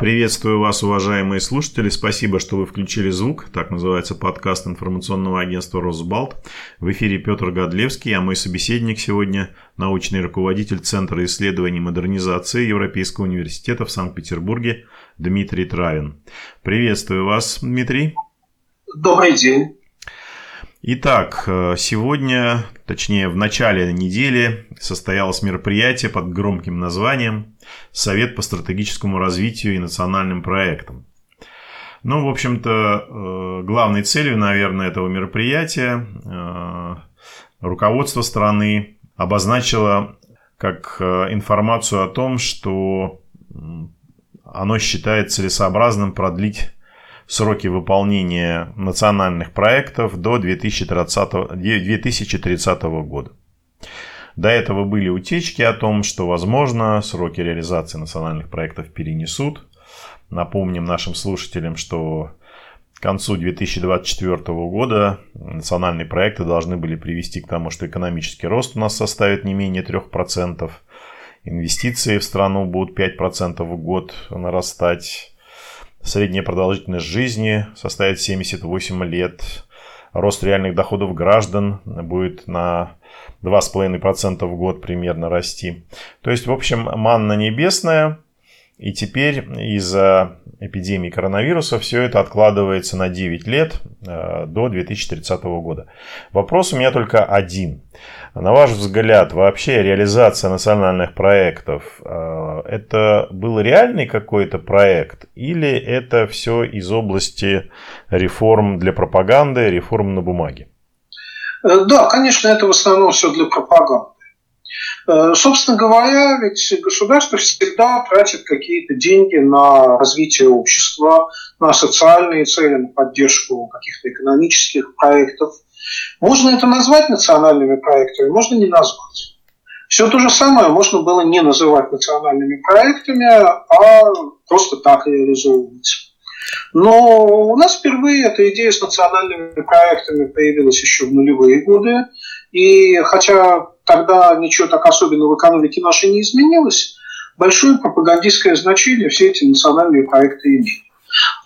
Приветствую вас, уважаемые слушатели. Спасибо, что вы включили звук. Так называется подкаст информационного агентства «Росбалт». В эфире Петр Годлевский, а мой собеседник сегодня – научный руководитель Центра исследований модернизации Европейского университета в Санкт-Петербурге Дмитрий Травин. Приветствую вас, Дмитрий. Добрый день. Итак, э, сегодня, точнее в начале недели, состоялось мероприятие под громким названием «Совет по стратегическому развитию и национальным проектам». Ну, в общем-то, э, главной целью, наверное, этого мероприятия э, руководство страны обозначило как информацию о том, что оно считает целесообразным продлить сроки выполнения национальных проектов до 2030, 2030 года. До этого были утечки о том, что, возможно, сроки реализации национальных проектов перенесут. Напомним нашим слушателям, что к концу 2024 года национальные проекты должны были привести к тому, что экономический рост у нас составит не менее 3%, инвестиции в страну будут 5% в год нарастать, Средняя продолжительность жизни составит 78 лет. Рост реальных доходов граждан будет на 2,5% в год примерно расти. То есть, в общем, манна небесная. И теперь из-за эпидемии коронавируса все это откладывается на 9 лет э, до 2030 года. Вопрос у меня только один. На ваш взгляд, вообще реализация национальных проектов, э, это был реальный какой-то проект или это все из области реформ для пропаганды, реформ на бумаге? Э, да, конечно, это в основном все для пропаганды. Э, собственно говоря, ведь государство всегда тратит какие-то деньги на развитие общества, на социальные цели, на поддержку каких-то экономических проектов. Можно это назвать национальными проектами, можно не назвать. Все то же самое можно было не называть национальными проектами, а просто так реализовывать. Но у нас впервые эта идея с национальными проектами появилась еще в нулевые годы. И хотя тогда ничего так особенного в экономике нашей не изменилось, большое пропагандистское значение все эти национальные проекты имели.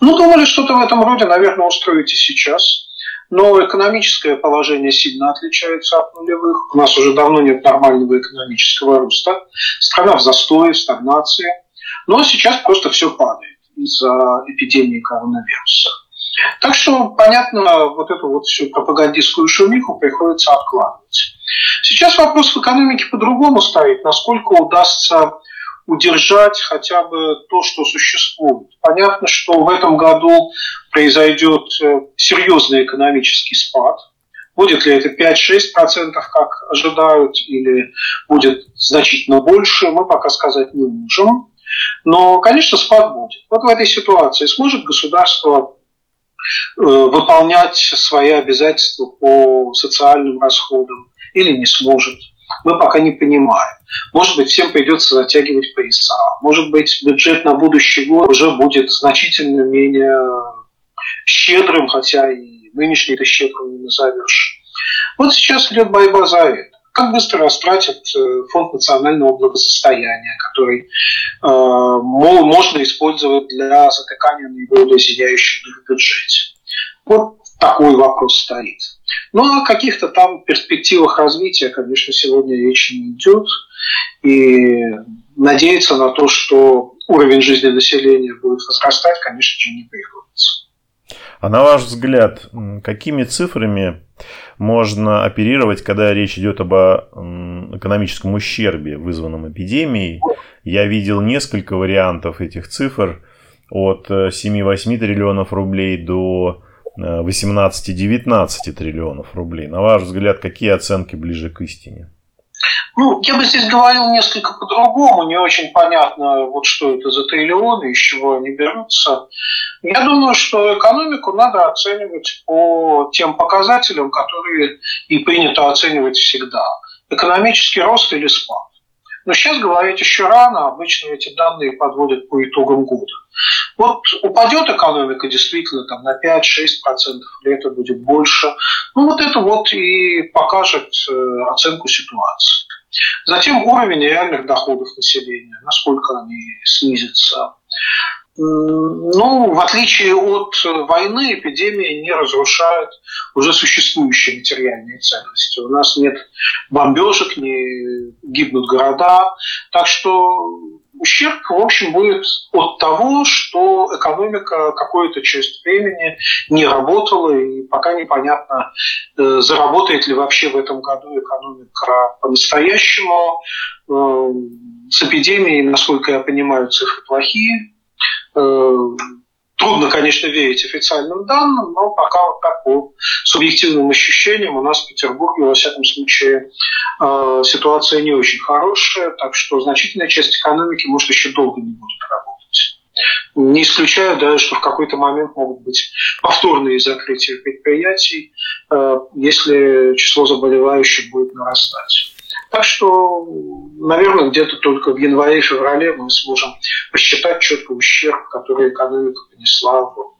Ну, думали, что-то в этом роде, наверное, устроите сейчас. Но экономическое положение сильно отличается от нулевых. У нас уже давно нет нормального экономического роста. Страна в застое, в стагнации. Но сейчас просто все падает из-за эпидемии коронавируса. Так что, понятно, вот эту вот всю пропагандистскую шумиху приходится откладывать. Сейчас вопрос в экономике по-другому стоит, насколько удастся удержать хотя бы то, что существует. Понятно, что в этом году произойдет э, серьезный экономический спад. Будет ли это 5-6%, как ожидают, или будет значительно больше, мы пока сказать не можем. Но, конечно, спад будет. Вот в этой ситуации сможет государство выполнять свои обязательства по социальным расходам или не сможет. Мы пока не понимаем. Может быть, всем придется затягивать пояса. Может быть, бюджет на будущий год уже будет значительно менее щедрым, хотя и нынешний это щедрым не назовешь. Вот сейчас идет борьба за это. Как быстро растратят э, фонд национального благосостояния, который э, можно использовать для затыкания наиболее зияющих в бюджете. Вот такой вопрос стоит. Ну, о каких-то там перспективах развития, конечно, сегодня речи не идет. И надеяться на то, что уровень жизни населения будет возрастать, конечно же, не приходится. А на ваш взгляд, какими цифрами можно оперировать, когда речь идет об экономическом ущербе, вызванном эпидемией? Я видел несколько вариантов этих цифр от 7-8 триллионов рублей до 18-19 триллионов рублей. На ваш взгляд, какие оценки ближе к истине? Ну, я бы здесь говорил несколько по-другому. Не очень понятно, вот что это за триллионы, из чего они берутся. Я думаю, что экономику надо оценивать по тем показателям, которые и принято оценивать всегда. Экономический рост или спад. Но сейчас говорить еще рано, обычно эти данные подводят по итогам года. Вот упадет экономика действительно там, на 5-6%, или это будет больше. Ну вот это вот и покажет э, оценку ситуации. Затем уровень реальных доходов населения, насколько они снизятся. Ну, в отличие от войны, эпидемия не разрушает уже существующие материальные ценности. У нас нет бомбежек, не гибнут города. Так что ущерб, в общем, будет от того, что экономика какую-то часть времени не работала, и пока непонятно, э, заработает ли вообще в этом году экономика по-настоящему. Э, с эпидемией, насколько я понимаю, цифры плохие. Э, трудно, конечно, верить официальным данным, но пока так по субъективным ощущениям у нас в Петербурге, во всяком случае, э, ситуация не очень хорошая, так что значительная часть экономики, может, еще долго не будет работать. Не исключаю даже, что в какой-то момент могут быть повторные закрытия предприятий, э, если число заболевающих будет нарастать. Так что, наверное, где-то только в январе-феврале мы сможем посчитать четко ущерб, который экономика понесла вот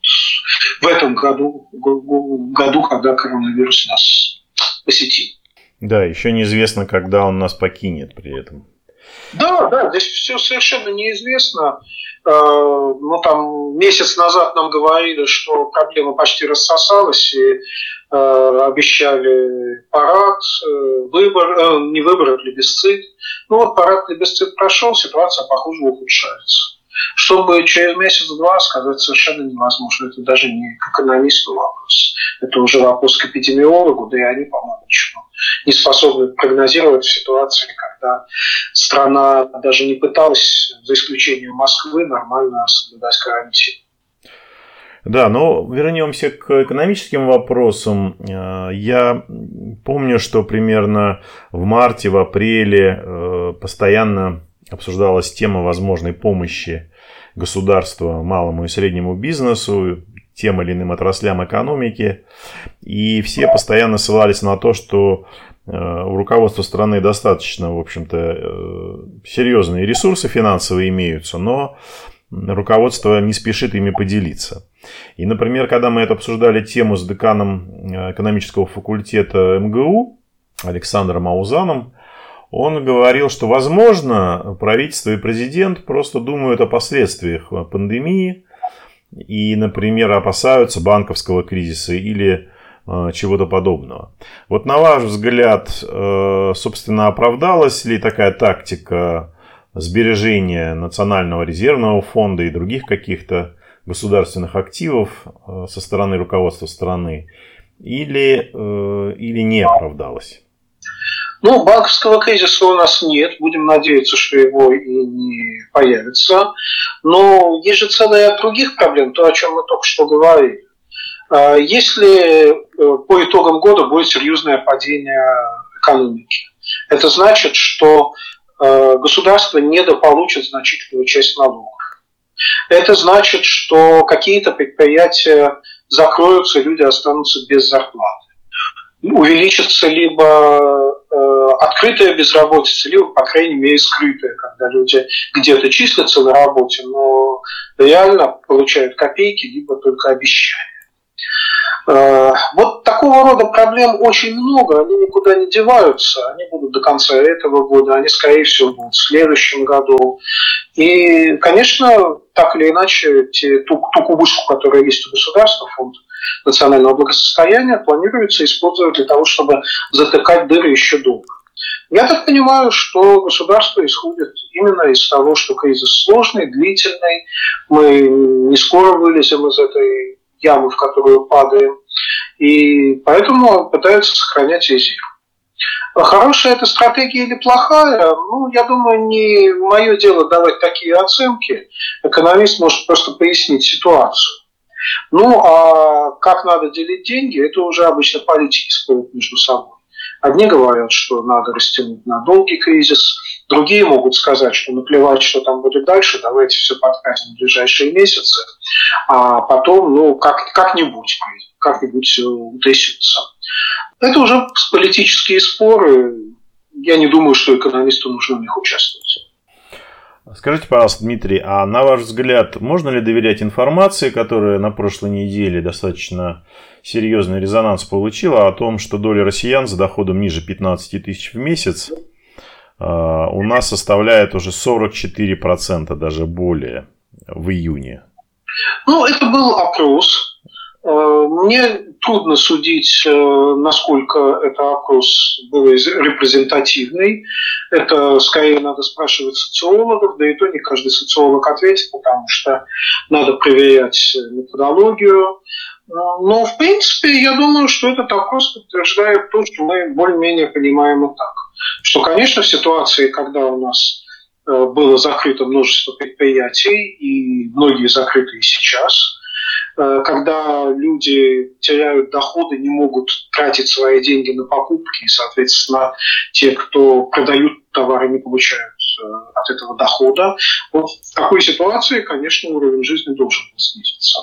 в этом году, году, когда коронавирус нас посетил. Да, еще неизвестно, когда он нас покинет при этом. Да, да, здесь все совершенно неизвестно. Э, ну, там месяц назад нам говорили, что проблема почти рассосалась, и обещали парад, э, выбор, э, не выбор, а плебисцит. Ну вот парад плебисцит прошел, ситуация, похоже, ухудшается. Чтобы через месяц-два сказать совершенно невозможно. Это даже не к экономисту вопрос. Это уже вопрос к эпидемиологу, да и они, по-моему, ничего не способны прогнозировать ситуации, когда страна даже не пыталась, за исключением Москвы, нормально соблюдать карантин. Да, но вернемся к экономическим вопросам. Э, я помню, что примерно в марте, в апреле э, постоянно обсуждалась тема возможной помощи государства малому и среднему бизнесу, тем или иным отраслям экономики. И все постоянно ссылались на то, что э, у руководства страны достаточно, в общем-то, серьезные ресурсы финансовые имеются, но руководство не спешит ими поделиться. И, например, когда мы это обсуждали тему с деканом э, экономического факультета МГУ Александром Аузаном, он говорил, что, возможно, правительство и президент просто думают о последствиях пандемии и, например, опасаются банковского кризиса или э, чего-то подобного. Вот на ваш взгляд, э, собственно, оправдалась ли такая тактика сбережения Национального резервного фонда и других каких-то государственных активов э, со стороны руководства страны или, э, или не оправдалось? Ну, банковского кризиса у нас нет. Будем надеяться, что его и не появится. Но есть же целый ряд других проблем, то, о чем мы только что говорили. А если э, по итогам года будет серьезное падение экономики, это значит, что государство недополучит значительную часть налогов. Это значит, что какие-то предприятия закроются, люди останутся без зарплаты. Увеличится либо э, открытая безработица, либо, по крайней мере, скрытая, когда люди где-то числятся на работе, но реально получают копейки, либо только обещания. Э, вот такого рода проблем очень много, они никуда не деваются, они будут до конца этого года, они, скорее всего, будут в следующем году. И, конечно, так или иначе, те, ту, ту кубышку, которая есть у государства, фонд национального благосостояния, планируется использовать для того, чтобы затыкать дыры еще долго. Я так понимаю, что государство исходит именно из того, что кризис сложный, длительный, мы не скоро вылезем из этой ямы, в которую падаем, и поэтому пытаются сохранять резерв. Хорошая эта стратегия или плохая, ну, я думаю, не мое дело давать такие оценки. Экономист может просто пояснить ситуацию. Ну, а как надо делить деньги, это уже обычно политики спорят между собой. Одни говорят, что надо растянуть на долгий кризис, другие могут сказать, что наплевать, что там будет дальше, давайте все подкатим в ближайшие месяцы, а потом, ну, как, как-нибудь, как-нибудь все утрясется. Это уже политические споры. Я не думаю, что экономисту нужно в них участвовать. Скажите, пожалуйста, Дмитрий, а на ваш взгляд, можно ли доверять информации, которая на прошлой неделе достаточно серьезный резонанс получила о том, что доля россиян с доходом ниже 15 тысяч в месяц а, у нас составляет уже 44%, даже более. в июне? Ну, это был опрос. Э, мне трудно судить, э, насколько этот опрос был репрезентативный. Это скорее надо спрашивать социологов, да и то не каждый социолог ответит, потому что надо проверять методологию. Но, в принципе, я думаю, что этот опрос подтверждает то, что мы более-менее понимаем и так. Что, конечно, в ситуации, когда у нас э, было закрыто множество предприятий, и многие закрыты и сейчас, э, когда люди теряют доходы, не могут тратить свои деньги на покупки, и, соответственно, те, кто продают товары, не получают э, от этого дохода. Вот в такой ситуации, конечно, уровень жизни должен снизиться.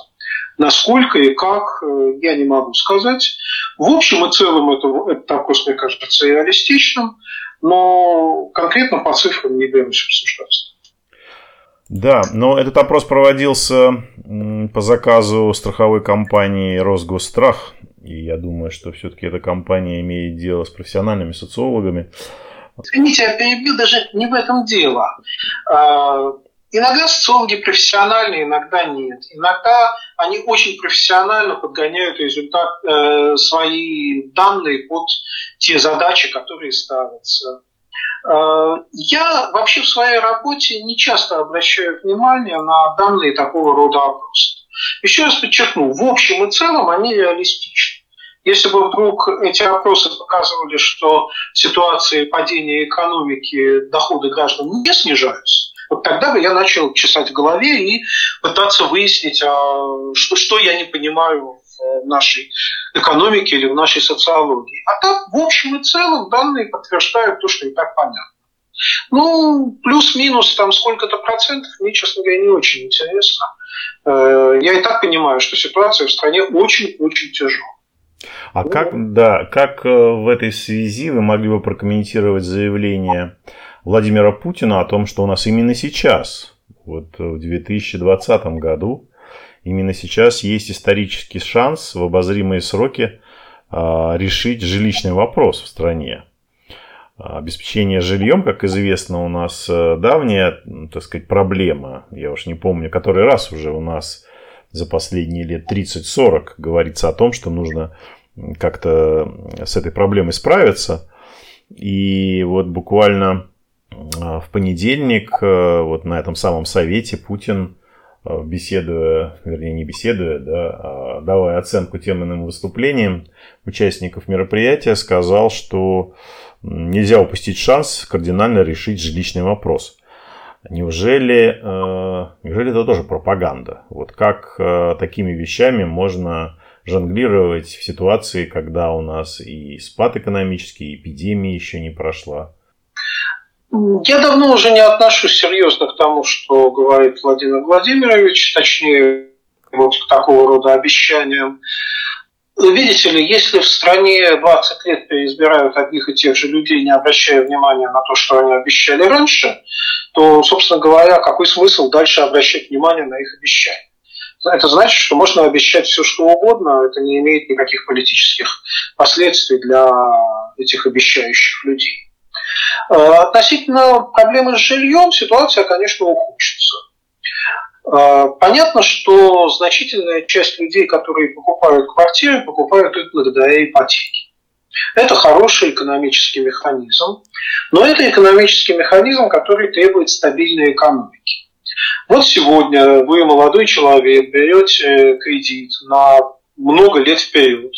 Насколько и как, э, я не могу сказать. В общем и целом это, этот опрос, мне кажется, реалистичным, но конкретно по цифрам не берусь обсуждаться. Да, но этот опрос проводился по заказу страховой компании «Росгосстрах», и я думаю, что все-таки эта компания имеет дело с профессиональными социологами. Извините, я перебью, даже не в этом дело. А, Иногда социологи профессиональные, иногда нет. Иногда они очень профессионально подгоняют результат, э, свои данные под те задачи, которые ставятся. Э, я вообще в своей работе не часто обращаю внимание на данные такого рода опросов. Еще раз подчеркну, в общем и целом они реалистичны. Если бы вдруг эти опросы показывали, что в ситуации падения экономики доходы граждан не снижаются, вот тогда бы я начал чесать в голове и пытаться выяснить, а что, что я не понимаю в нашей экономике или в нашей социологии. А так, в общем и целом, данные подтверждают то, что и так понятно. Ну, плюс-минус там сколько-то процентов, мне, честно говоря, не очень интересно. Э, я и так понимаю, что ситуация в стране очень-очень тяжелая. А ну, как, да, как э, в этой связи вы могли бы прокомментировать заявление Владимира Путина о том, что у нас именно сейчас, вот в 2020 году, именно сейчас есть исторический шанс в обозримые сроки а, решить жилищный вопрос в стране. А, обеспечение жильем, как известно, у нас э, давняя, так сказать, проблема. Я уж не помню, который раз уже у нас за последние лет 30-40 говорится о том, что нужно как-то с этой проблемой справиться. И вот буквально в понедельник э, вот на этом самом совете Путин, беседуя, вернее не беседуя, да, а давая оценку тем иным выступлениям участников мероприятия, сказал, что нельзя упустить шанс кардинально решить жилищный вопрос. Неужели, э, неужели это тоже пропаганда? Вот как такими вещами можно жонглировать в ситуации, когда у нас и спад экономический, и эпидемия еще не прошла? Я давно уже не отношусь серьезно к тому, что говорит Владимир Владимирович, точнее, вот к такого рода обещаниям. Видите ли, если в стране 20 лет переизбирают одних и тех же людей, не обращая внимания на то, что они обещали раньше, то, собственно говоря, какой смысл дальше обращать внимание на их обещания? Это значит, что можно обещать все, что угодно, это не имеет никаких политических последствий для этих обещающих людей. Э, относительно проблемы с жильем ситуация, конечно, ухудшится. Э, понятно, что значительная часть людей, которые покупают квартиры, покупают их благодаря ипотеке. Это хороший экономический механизм, но это экономический механизм, который требует стабильной экономики. Вот сегодня вы, молодой человек, берете кредит на много лет вперед.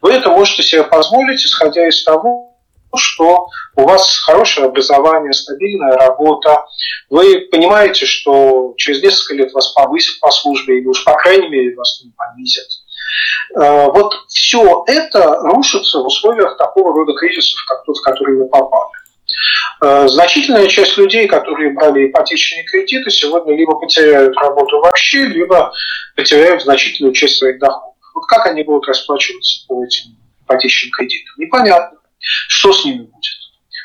Вы это можете себе позволить, исходя из того, что у вас хорошее образование, стабильная работа, вы понимаете, что через несколько лет вас повысят по службе, или уж по крайней мере вас не понизят. Э, вот все это рушится в условиях такого рода кризисов, как тот, в который мы попали. Э, значительная часть людей, которые брали ипотечные кредиты, сегодня либо потеряют работу вообще, либо потеряют значительную часть своих доходов. Вот как они будут расплачиваться по этим ипотечным кредитам? Непонятно. Что с ними будет?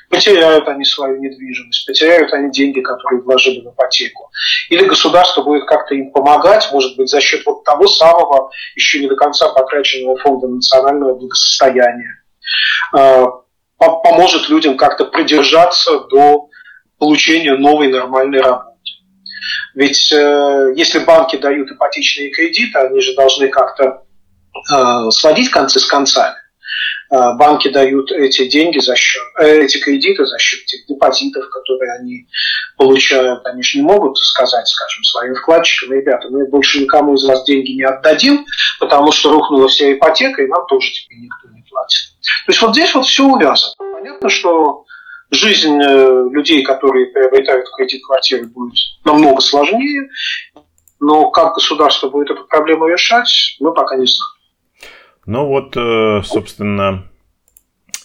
Потеряют они свою недвижимость, потеряют они деньги, которые вложили в ипотеку. Или государство будет как-то им помогать, может быть, за счет вот того самого, еще не до конца потраченного фонда национального благосостояния. А, поможет людям как-то продержаться до получения новой нормальной работы. Ведь э, если банки дают ипотечные кредиты, они же должны как-то э, сводить концы с концами. Э, банки дают эти деньги за счет, э, эти кредиты за счет тех депозитов, которые они получают. Они же не могут сказать, скажем, своим вкладчикам, ребята, мы больше никому из вас деньги не отдадим, потому что рухнула вся ипотека, и нам тоже теперь никто не платит. То есть вот здесь вот все увязано. Понятно, что жизнь э, людей, которые приобретают кредит квартиры, будет намного сложнее, но как государство будет эту проблему решать, мы пока не знаем. Ну вот, э, собственно,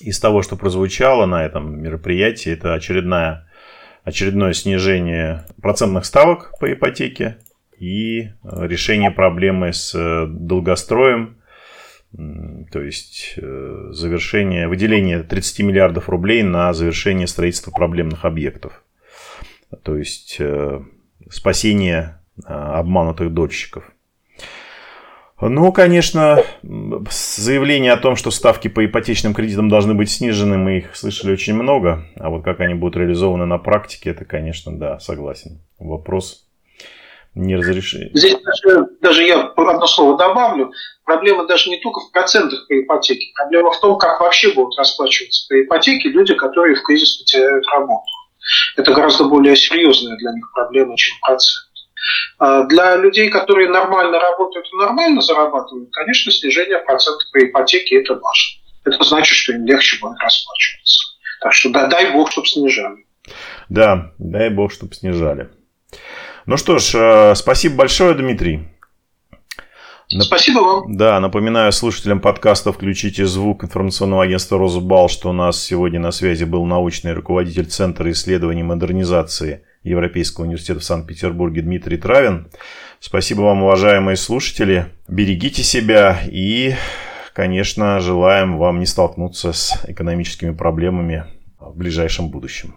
из того, что прозвучало на этом мероприятии, это очередная, очередное снижение процентных ставок по ипотеке и решение проблемы с э, долгостроем, то есть э, завершение, выделение 30 миллиардов рублей на завершение строительства проблемных объектов. То есть спасение обманутых дольщиков. Ну, конечно, заявление о том, что ставки по ипотечным кредитам должны быть снижены, мы их слышали очень много. А вот как они будут реализованы на практике, это, конечно, да, согласен. Вопрос не разрешили. Здесь даже, даже я одно слово добавлю. Проблема даже не только в процентах по ипотеке. Проблема в том, как вообще будут расплачиваться по ипотеке люди, которые в кризис потеряют работу. Это гораздо более серьезная для них проблема, чем процент. А для людей, которые нормально работают и нормально зарабатывают, конечно, снижение процентов по ипотеке – это важно. Это значит, что им легче будет расплачиваться. Так что да, дай бог, чтобы снижали. Да, дай бог, чтобы снижали. Ну что ж, э, спасибо большое, Дмитрий. Спасибо вам. Да, напоминаю слушателям подкаста «Включите звук» информационного агентства «Розбал», что у нас сегодня на связи был научный руководитель Центра исследований модернизации Европейского университета в Санкт-Петербурге Дмитрий Травин. Спасибо вам, уважаемые слушатели. Берегите себя и, конечно, желаем вам не столкнуться с экономическими проблемами в ближайшем будущем.